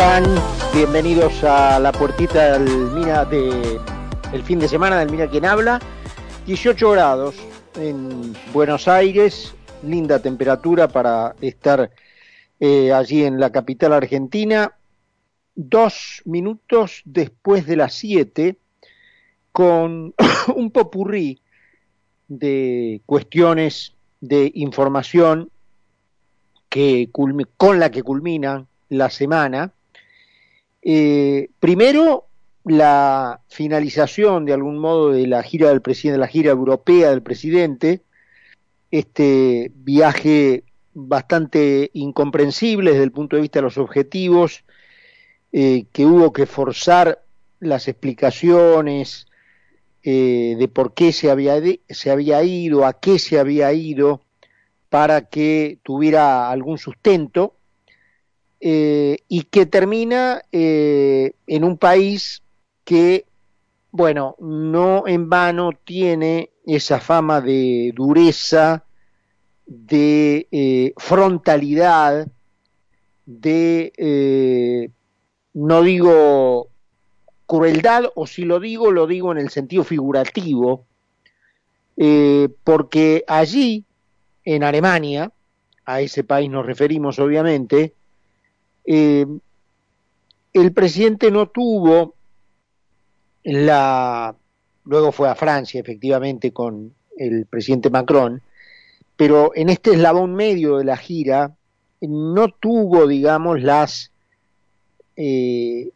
están? Bienvenidos a la puertita del Mira de el fin de semana del Mira quien habla. 18 grados en Buenos Aires, linda temperatura para estar eh, allí en la capital argentina. Dos minutos después de las 7, con un popurrí de cuestiones de información que con la que culmina la semana. Eh, primero, la finalización de algún modo de la gira del presidente, de la gira europea del presidente, este viaje bastante incomprensible desde el punto de vista de los objetivos, eh, que hubo que forzar las explicaciones eh, de por qué se había, se había ido, a qué se había ido, para que tuviera algún sustento, eh, y que termina en un país que, bueno, no en vano tiene esa fama de dureza, de eh, frontalidad, de, eh, no digo crueldad, o si lo digo, lo digo en el sentido figurativo, eh, porque allí, en Alemania, a ese país nos referimos obviamente, el presidente no tuvo la, luego fue a Francia, efectivamente, con el presidente Macron, pero en este eslabón medio de la gira no tuvo, digamos, las eh,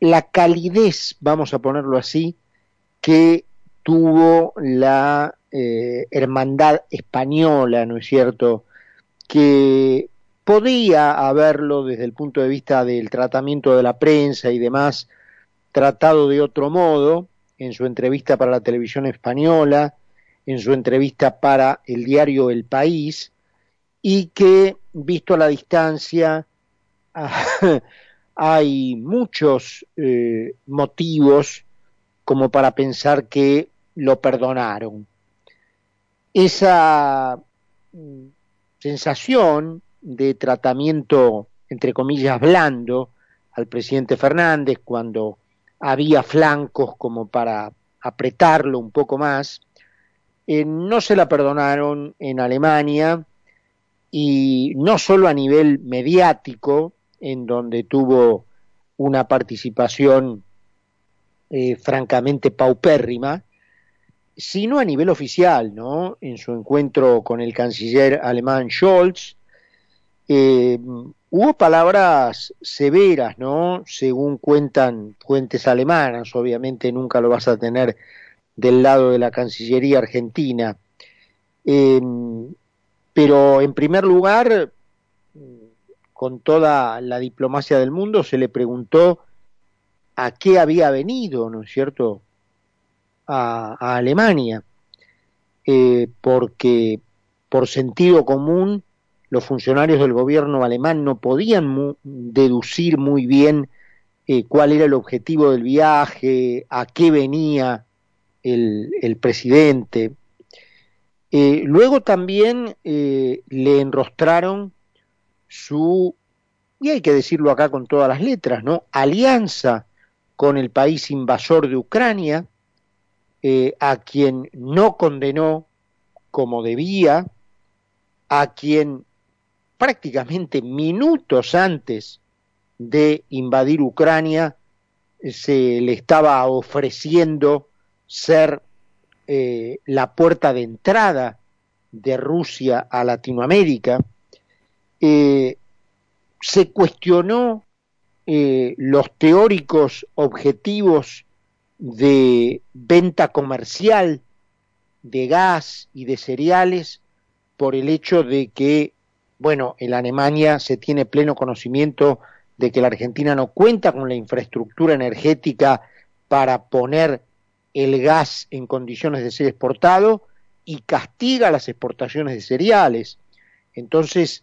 la calidez, vamos a ponerlo así, que tuvo la eh, hermandad española, ¿no es cierto? Que podía haberlo desde el punto de vista del tratamiento de la prensa y demás, tratado de otro modo en su entrevista para la televisión española, en su entrevista para el diario El País, y que, visto a la distancia, hay muchos eh, motivos como para pensar que lo perdonaron. Esa mm, sensación de tratamiento, entre comillas, blando al presidente Fernández cuando había flancos como para apretarlo un poco más. Eh, no se la perdonaron en Alemania y no solo a nivel mediático, en donde tuvo una participación eh, francamente paupérrima, sino a nivel oficial, ¿no? En su encuentro con el canciller alemán Scholz, eh, Hubo palabras severas, ¿no? Según cuentan fuentes alemanas, obviamente nunca lo vas a tener del lado de la Cancillería argentina. Em, pero en primer lugar, con toda la diplomacia del mundo, se le preguntó a qué había venido, ¿no es cierto?, a, Alemania, eh, porque por sentido común los funcionarios del gobierno alemán no podían deducir muy bien eh, cuál era el objetivo del viaje, a qué venía el, presidente. Eh, luego también eh, le enrostraron su, y hay que decirlo acá con todas las letras, ¿no? Alianza con el país invasor de Ucrania, a quien no condenó como debía, a quien prácticamente minutos antes de invadir Ucrania, se le estaba ofreciendo ser eh, la puerta de entrada de Rusia a Latinoamérica. Eh, se cuestionó eh, los teóricos objetivos de venta comercial de gas y de cereales por el hecho de que bueno, en Alemania se tiene pleno conocimiento de que la Argentina no cuenta con la infraestructura energética para poner el gas en condiciones de ser exportado y castiga las exportaciones de cereales. Entonces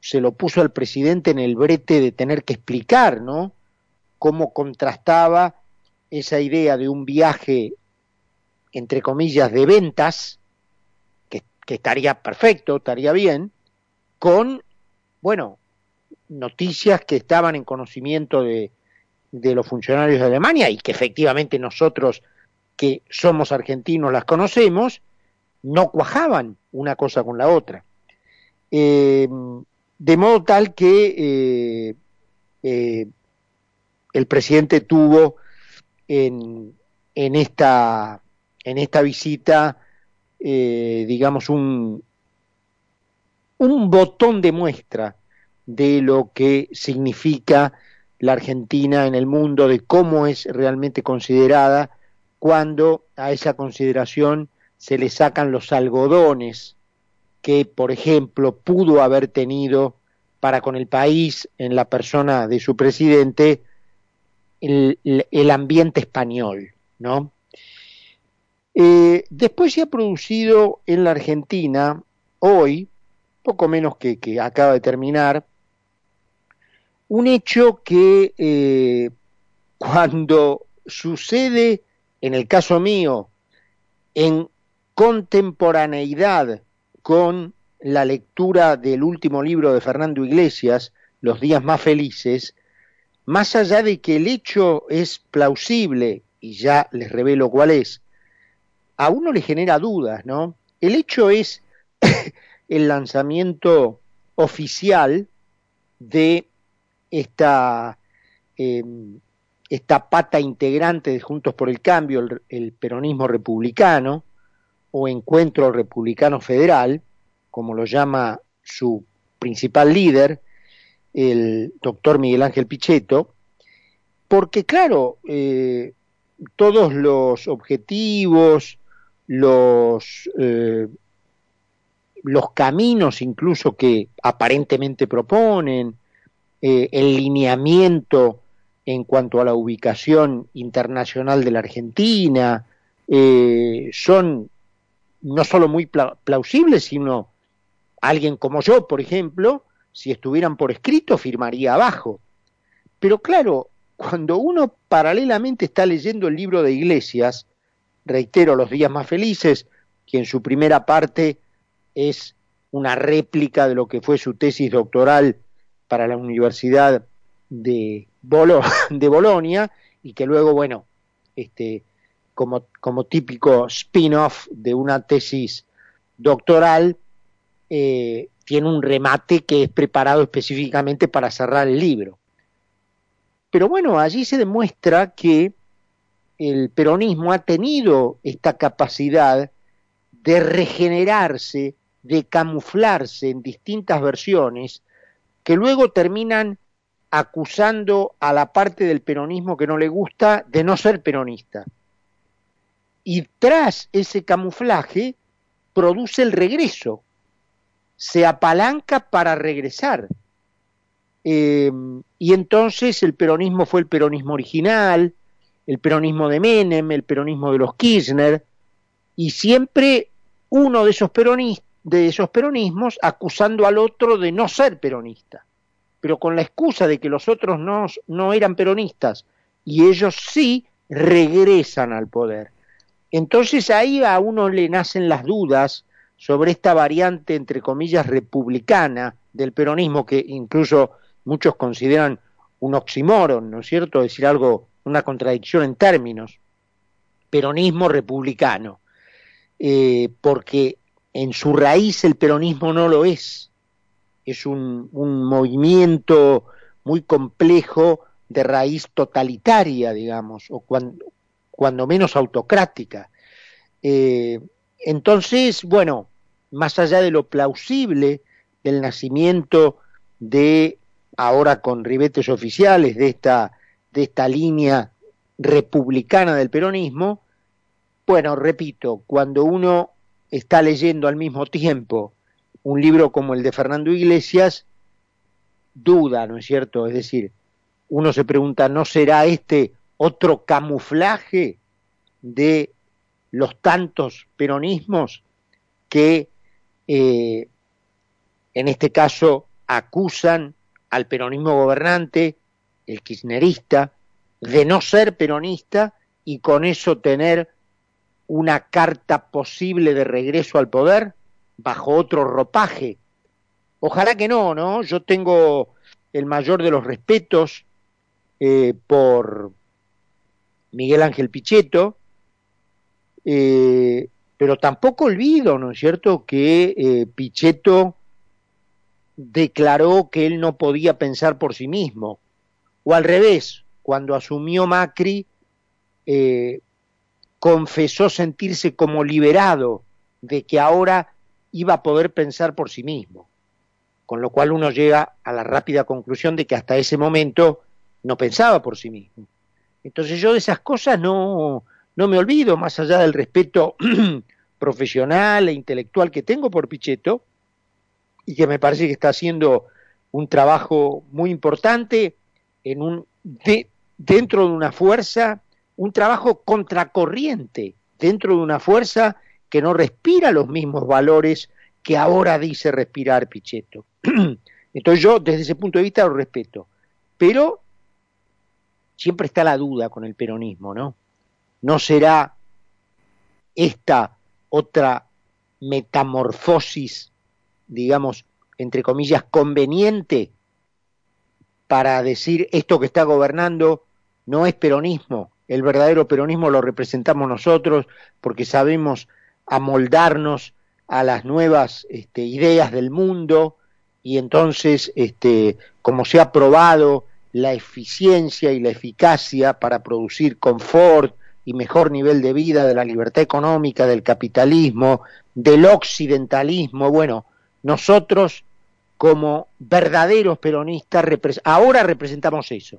se lo puso al presidente en el brete de tener que explicar, ¿no? Cómo contrastaba esa idea de un viaje, entre comillas, de ventas, que, que estaría perfecto, estaría bien, con, bueno, noticias que estaban en conocimiento de, de los funcionarios de Alemania y que efectivamente nosotros que somos argentinos las conocemos, no cuajaban una cosa con la otra. Eh, de modo tal que eh, eh, el presidente tuvo en, en, esta, en esta visita, digamos, un, un botón de muestra de lo que significa la Argentina en el mundo, de cómo es realmente considerada, cuando a esa consideración se le sacan los algodones que, por ejemplo, pudo haber tenido para con el país, en la persona de su presidente, el, ambiente español, ¿no? Eh, después se ha producido en la Argentina, hoy, poco menos que, que acaba de terminar, un hecho que eh, cuando sucede, en el caso mío, en contemporaneidad con la lectura del último libro de Fernando Iglesias, Los días más felices, más allá de que el hecho es plausible, y ya les revelo cuál es, a uno le genera dudas, ¿no? El hecho es el lanzamiento oficial de esta, em, esta pata integrante de Juntos por el Cambio, el, peronismo republicano, o encuentro republicano federal, como lo llama su principal líder, el doctor Miguel Ángel Pichetto, porque claro, eh, todos los objetivos, los eh, los caminos incluso que aparentemente proponen, eh, el lineamiento en cuanto a la ubicación internacional de la Argentina, eh, son no solo muy plausibles, sino alguien como yo, por ejemplo, si estuvieran por escrito, firmaría abajo. Pero claro, cuando uno paralelamente está leyendo el libro de Iglesias, reitero, Los días más felices, que en su primera parte es una réplica de lo que fue su tesis doctoral para la Universidad de, Bolonia y que luego, bueno, este, como, como típico spin-off de una tesis doctoral, eh, tiene un remate que es preparado específicamente para cerrar el libro. Pero bueno, allí se demuestra que el peronismo ha tenido esta capacidad de regenerarse de camuflarse en distintas versiones que luego terminan acusando a la parte del peronismo que no le gusta de no ser peronista. Y tras ese camuflaje produce el regreso, se apalanca para regresar. Em, y entonces el peronismo fue el peronismo original, el peronismo de Menem, el peronismo de los Kirchner, y siempre uno de esos peronistas de esos peronismos acusando al otro de no ser peronista, pero con la excusa de que los otros no, no eran peronistas y ellos sí regresan al poder. Entonces ahí a uno le nacen las dudas sobre esta variante, entre comillas, republicana del peronismo, que incluso muchos consideran un oxímoron, ¿no es cierto? Es decir, algo, una contradicción en términos. Peronismo republicano. Eh, porque en su raíz el peronismo no lo es. Es un, movimiento muy complejo de raíz totalitaria, digamos, o cuando, menos autocrática. Eh, entonces, bueno, más allá de lo plausible del nacimiento de, ahora con ribetes oficiales, de esta, de esta línea republicana del peronismo, bueno, repito, cuando uno está leyendo al mismo tiempo un libro como el de Fernando Iglesias, duda, ¿no es cierto? Es decir, uno se pregunta, ¿no será este otro camuflaje de los tantos peronismos que eh, en este caso acusan al peronismo gobernante, el kirchnerista, de no ser peronista y con eso tener una carta posible de regreso al poder bajo otro ropaje. Ojalá que no, ¿no? Yo tengo el mayor de los respetos eh, por Miguel Ángel Pichetto, eh, pero tampoco olvido, ¿no es cierto?, que eh, Pichetto declaró que él no podía pensar por sí mismo, o al revés, cuando asumió Macri, confesó sentirse como liberado de que ahora iba a poder pensar por sí mismo, con lo cual uno llega a la rápida conclusión de que hasta ese momento no pensaba por sí mismo. Entonces yo de esas cosas no, no me olvido, más allá del respeto profesional e intelectual que tengo por Pichetto, y que me parece que está haciendo un trabajo muy importante dentro de una fuerza, un trabajo contracorriente, dentro de una fuerza que no respira los mismos valores que ahora dice respirar Pichetto. Entonces yo desde ese punto de vista lo respeto, pero siempre está la duda con el peronismo, ¿no? ¿No será esta otra metamorfosis, digamos, entre comillas, conveniente para decir esto que está gobernando no es peronismo, el verdadero peronismo lo representamos nosotros porque sabemos amoldarnos a las nuevas este, ideas del mundo y entonces, este, como se ha probado la eficiencia y la eficacia para producir confort y mejor nivel de vida de la libertad económica, del capitalismo, del occidentalismo, bueno, nosotros como verdaderos peronistas ahora representamos eso.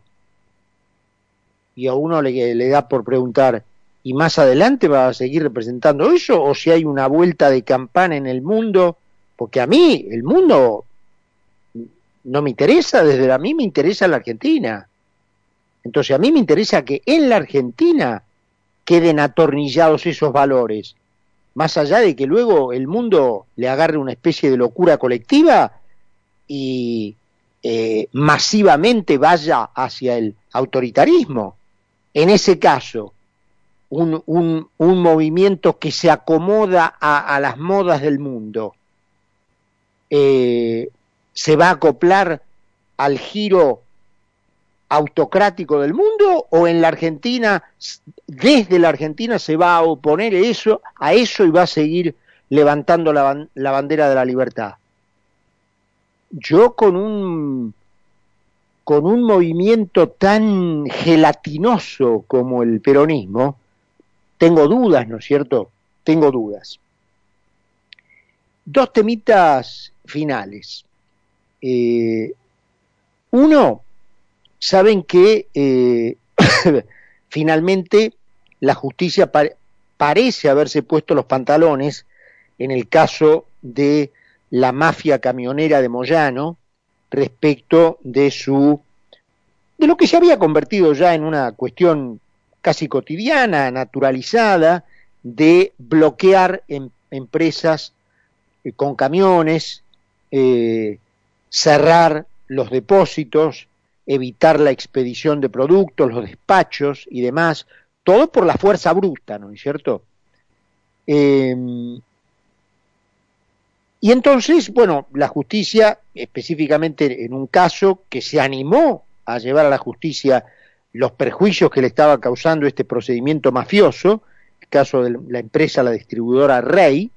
Y a uno le, da por preguntar, y más adelante va a seguir representando eso o si hay una vuelta de campana en el mundo, porque a mí el mundo no me interesa, desde a mí me interesa la Argentina. Entonces a mí me interesa que en la Argentina queden atornillados esos valores, más allá de que luego el mundo le agarre una especie de locura colectiva y eh, masivamente vaya hacia el autoritarismo. En ese caso, un, un, un movimiento que se acomoda a, las modas del mundo, eh, se va a acoplar al giro autocrático del mundo o en la Argentina, desde la Argentina se va a oponer eso, a eso y va a seguir levantando la, la bandera de la libertad. Yo con un con un movimiento tan gelatinoso como el peronismo, tengo dudas, ¿no es cierto? Tengo dudas. Dos temitas finales. Eh, uno, saben que eh, finalmente la justicia parece haberse puesto los pantalones en el caso de la mafia camionera de Moyano respecto de su de lo que se había convertido ya en una cuestión casi cotidiana, naturalizada, de bloquear en, empresas eh, con camiones, eh, cerrar los depósitos, evitar la expedición de productos, los despachos y demás, todo por la fuerza bruta, ¿no es cierto? Em, y entonces, bueno, la justicia, específicamente en un caso que se animó a llevar a la justicia los perjuicios que le estaba causando este procedimiento mafioso, el caso de la empresa, la distribuidora Rey,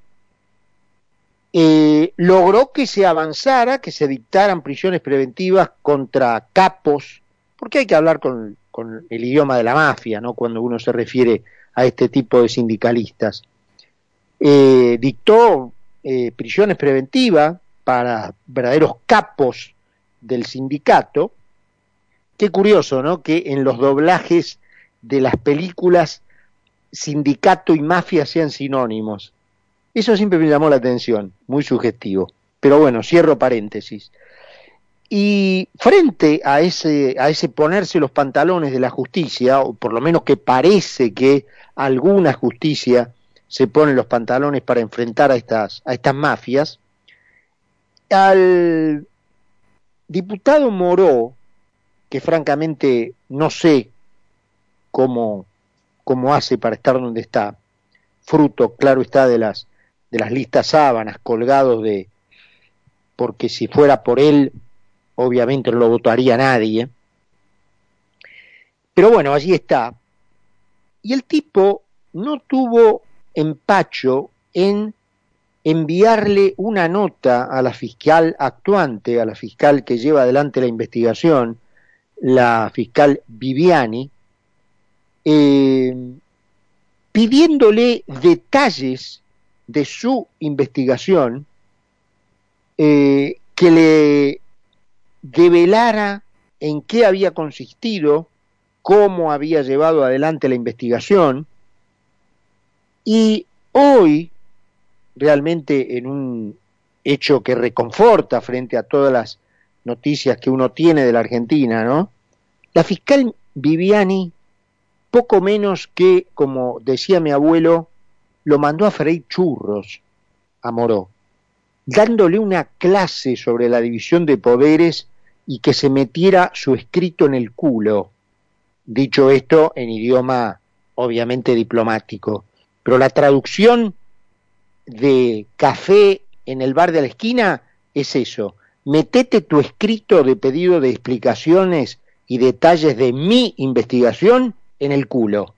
eh, logró que se avanzara, que se dictaran prisiones preventivas contra capos, porque hay que hablar con, el idioma de la mafia, ¿no? Cuando uno se refiere a este tipo de sindicalistas. Eh, dictó eh, prisiones preventivas para verdaderos capos del sindicato, Qué curioso, ¿no? Que en los doblajes de las películas sindicato y mafia sean sinónimos. Eso siempre me llamó la atención, muy sugestivo. Pero bueno, cierro paréntesis. Y frente a ese, a ese ponerse los pantalones de la justicia, o por lo menos que parece que alguna justicia se pone los pantalones para enfrentar a estas, a estas mafias, al diputado Moró, que francamente no sé cómo, cómo hace para estar donde está, fruto, claro está, de las, de las listas sábanas colgados de, porque si fuera por él, obviamente no lo votaría nadie. Pero bueno, allí está. Y el tipo no tuvo empacho en enviarle una nota a la fiscal actuante, a la fiscal que lleva adelante la investigación, la fiscal Viviani, eh, pidiéndole detalles de su investigación eh, que le develara en qué había consistido, cómo había llevado adelante la investigación, y hoy, realmente en un hecho que reconforta frente a todas las noticias que uno tiene de la Argentina, ¿no? La fiscal Viviani, poco menos que, como decía mi abuelo, lo mandó a freír churros a Moró, dándole una clase sobre la división de poderes y que se metiera su escrito en el culo. Dicho esto en idioma obviamente diplomático. Pero la traducción de café en el bar de la esquina es eso. Metete tu escrito de pedido de explicaciones y detalles de mi investigación en el culo.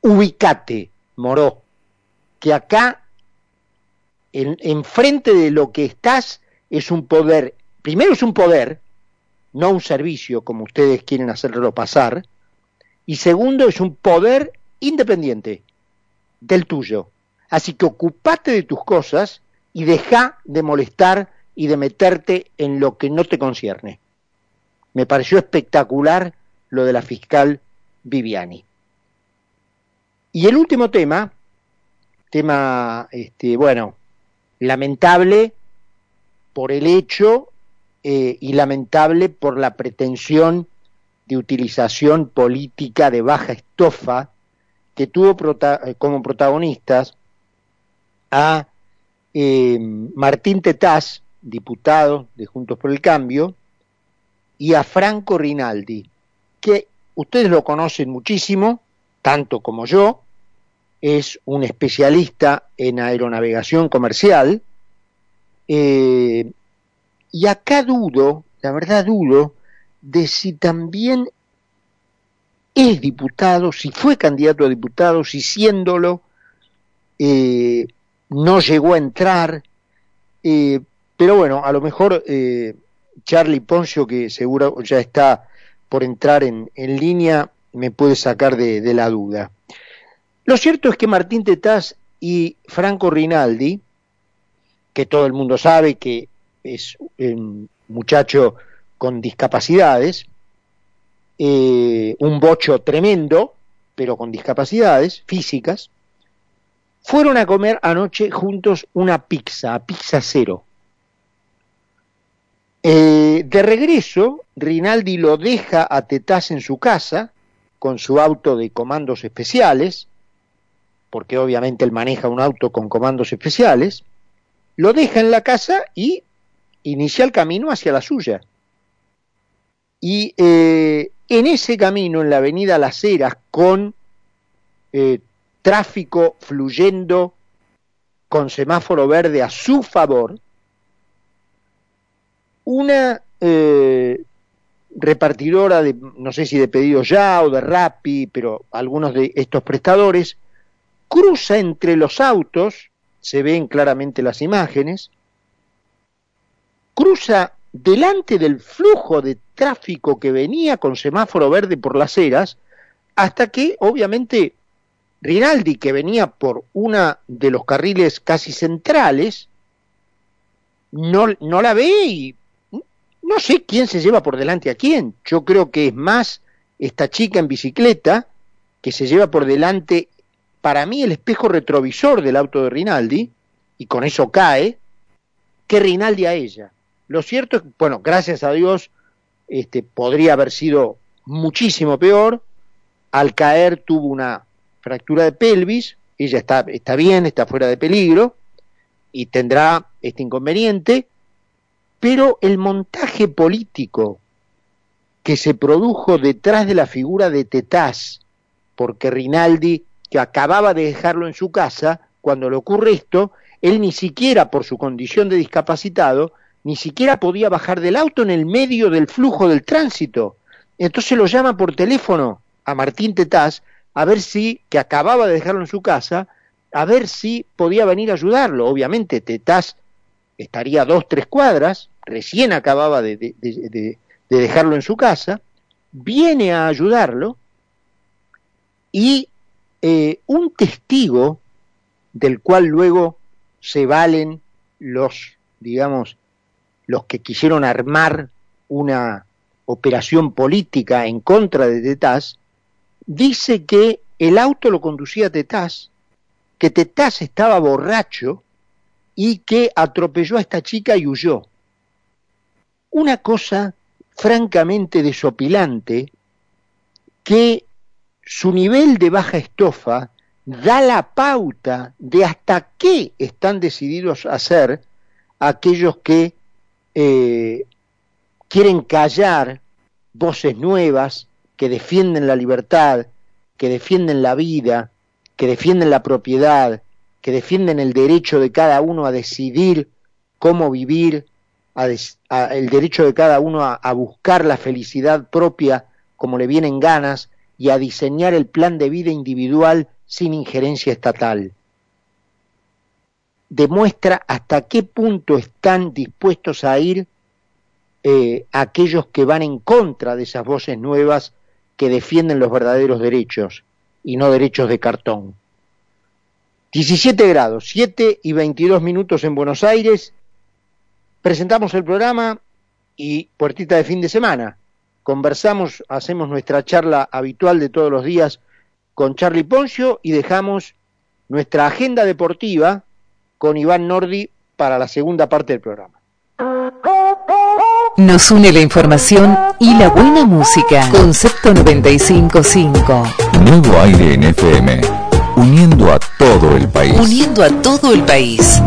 Ubicate, moró, que acá, enfrente de lo que estás, es un poder, primero es un poder, no un servicio como ustedes quieren hacerlo pasar, y segundo es un poder independiente del tuyo. Así que ocupate de tus cosas y deja de molestar y de meterte en lo que no te concierne. Me pareció espectacular lo de la fiscal Viviani. Y el último tema, tema, este, bueno, lamentable por el hecho eh, y lamentable por la pretensión de utilización política de baja estofa que tuvo eh, como protagonistas a eh, Martín Tetaz, diputado de Juntos por el Cambio, y a Franco Rinaldi, que ustedes lo conocen muchísimo, tanto como yo, es un especialista en aeronavegación comercial, eh, y acá dudo, la verdad dudo, de si también es diputado, si fue candidato a diputado, si siéndolo eh, no llegó a entrar, eh, pero bueno, a lo mejor eh, Charlie Poncio, que seguro ya está por entrar en, línea, me puede sacar de, de, la duda. Lo cierto es que Martín Tetaz y Franco Rinaldi, que todo el mundo sabe que es un muchacho con discapacidades, eh, un bocho tremendo, pero con discapacidades físicas, fueron a comer anoche juntos una pizza, pizza cero. Eh, de regreso, Rinaldi lo deja a Tetaz en su casa con su auto de comandos especiales, porque obviamente él maneja un auto con comandos especiales, lo deja en la casa y inicia el camino hacia la suya. Y eh, en ese camino, en la avenida Las Heras, con eh, tráfico fluyendo con semáforo verde a su favor, una eh, repartidora de, no sé si de pedidos ya o de Rappi, pero algunos de estos prestadores, cruza entre los autos, se ven claramente las imágenes, cruza delante del flujo de tráfico que venía con semáforo verde por las eras, hasta que obviamente Rinaldi, que venía por una de los carriles casi centrales, no, no la ve y no sé quién se lleva por delante a quién. Yo creo que es más esta chica en bicicleta que se lleva por delante, para mí, el espejo retrovisor del auto de Rinaldi, y con eso cae, que Rinaldi a ella. Lo cierto es que, bueno, gracias a Dios, este, podría haber sido muchísimo peor. Al caer tuvo una fractura de pelvis, ella está, está bien, está fuera de peligro y tendrá este inconveniente, pero el montaje político que se produjo detrás de la figura de Tetaz, porque Rinaldi, que acababa de dejarlo en su casa, cuando le ocurre esto, él ni siquiera por su condición de discapacitado ni siquiera podía bajar del auto en el medio del flujo del tránsito. Entonces lo llama por teléfono a Martín Tetaz a ver si, que acababa de dejarlo en su casa, a ver si podía venir a ayudarlo. Obviamente Tetaz estaría dos, tres cuadras, recién acababa de, de dejarlo en su casa, viene a ayudarlo y eh, un testigo del cual luego se valen los, digamos, los que quisieron armar una operación política en contra de Tetaz, dice que el auto lo conducía Tetaz, que Tetaz estaba borracho y que atropelló a esta chica y huyó. Una cosa francamente desopilante que su nivel de baja estofa da la pauta de hasta qué están decididos a hacer aquellos que eh, quieren callar voces nuevas que defienden la libertad, que defienden la vida, que defienden la propiedad, que defienden el derecho de cada uno a decidir cómo vivir, el derecho de cada uno a buscar la felicidad propia como le vienen ganas, y a diseñar el plan de vida individual sin injerencia estatal. Demuestra hasta qué punto están dispuestos a ir eh, aquellos que van en contra de esas voces nuevas que defienden los verdaderos derechos y no derechos de cartón. 17 grados, 7 y 22 minutos en Buenos Aires. Presentamos el programa y puertita de fin de semana conversamos, hacemos nuestra charla habitual de todos los días con Charlie Poncio y dejamos nuestra agenda deportiva con Iván Nordi para la segunda parte del programa. Nos une la información y la buena música. Concepto 955. Nuevo aire en FM. Uniendo a todo el país. Uniendo a todo el país.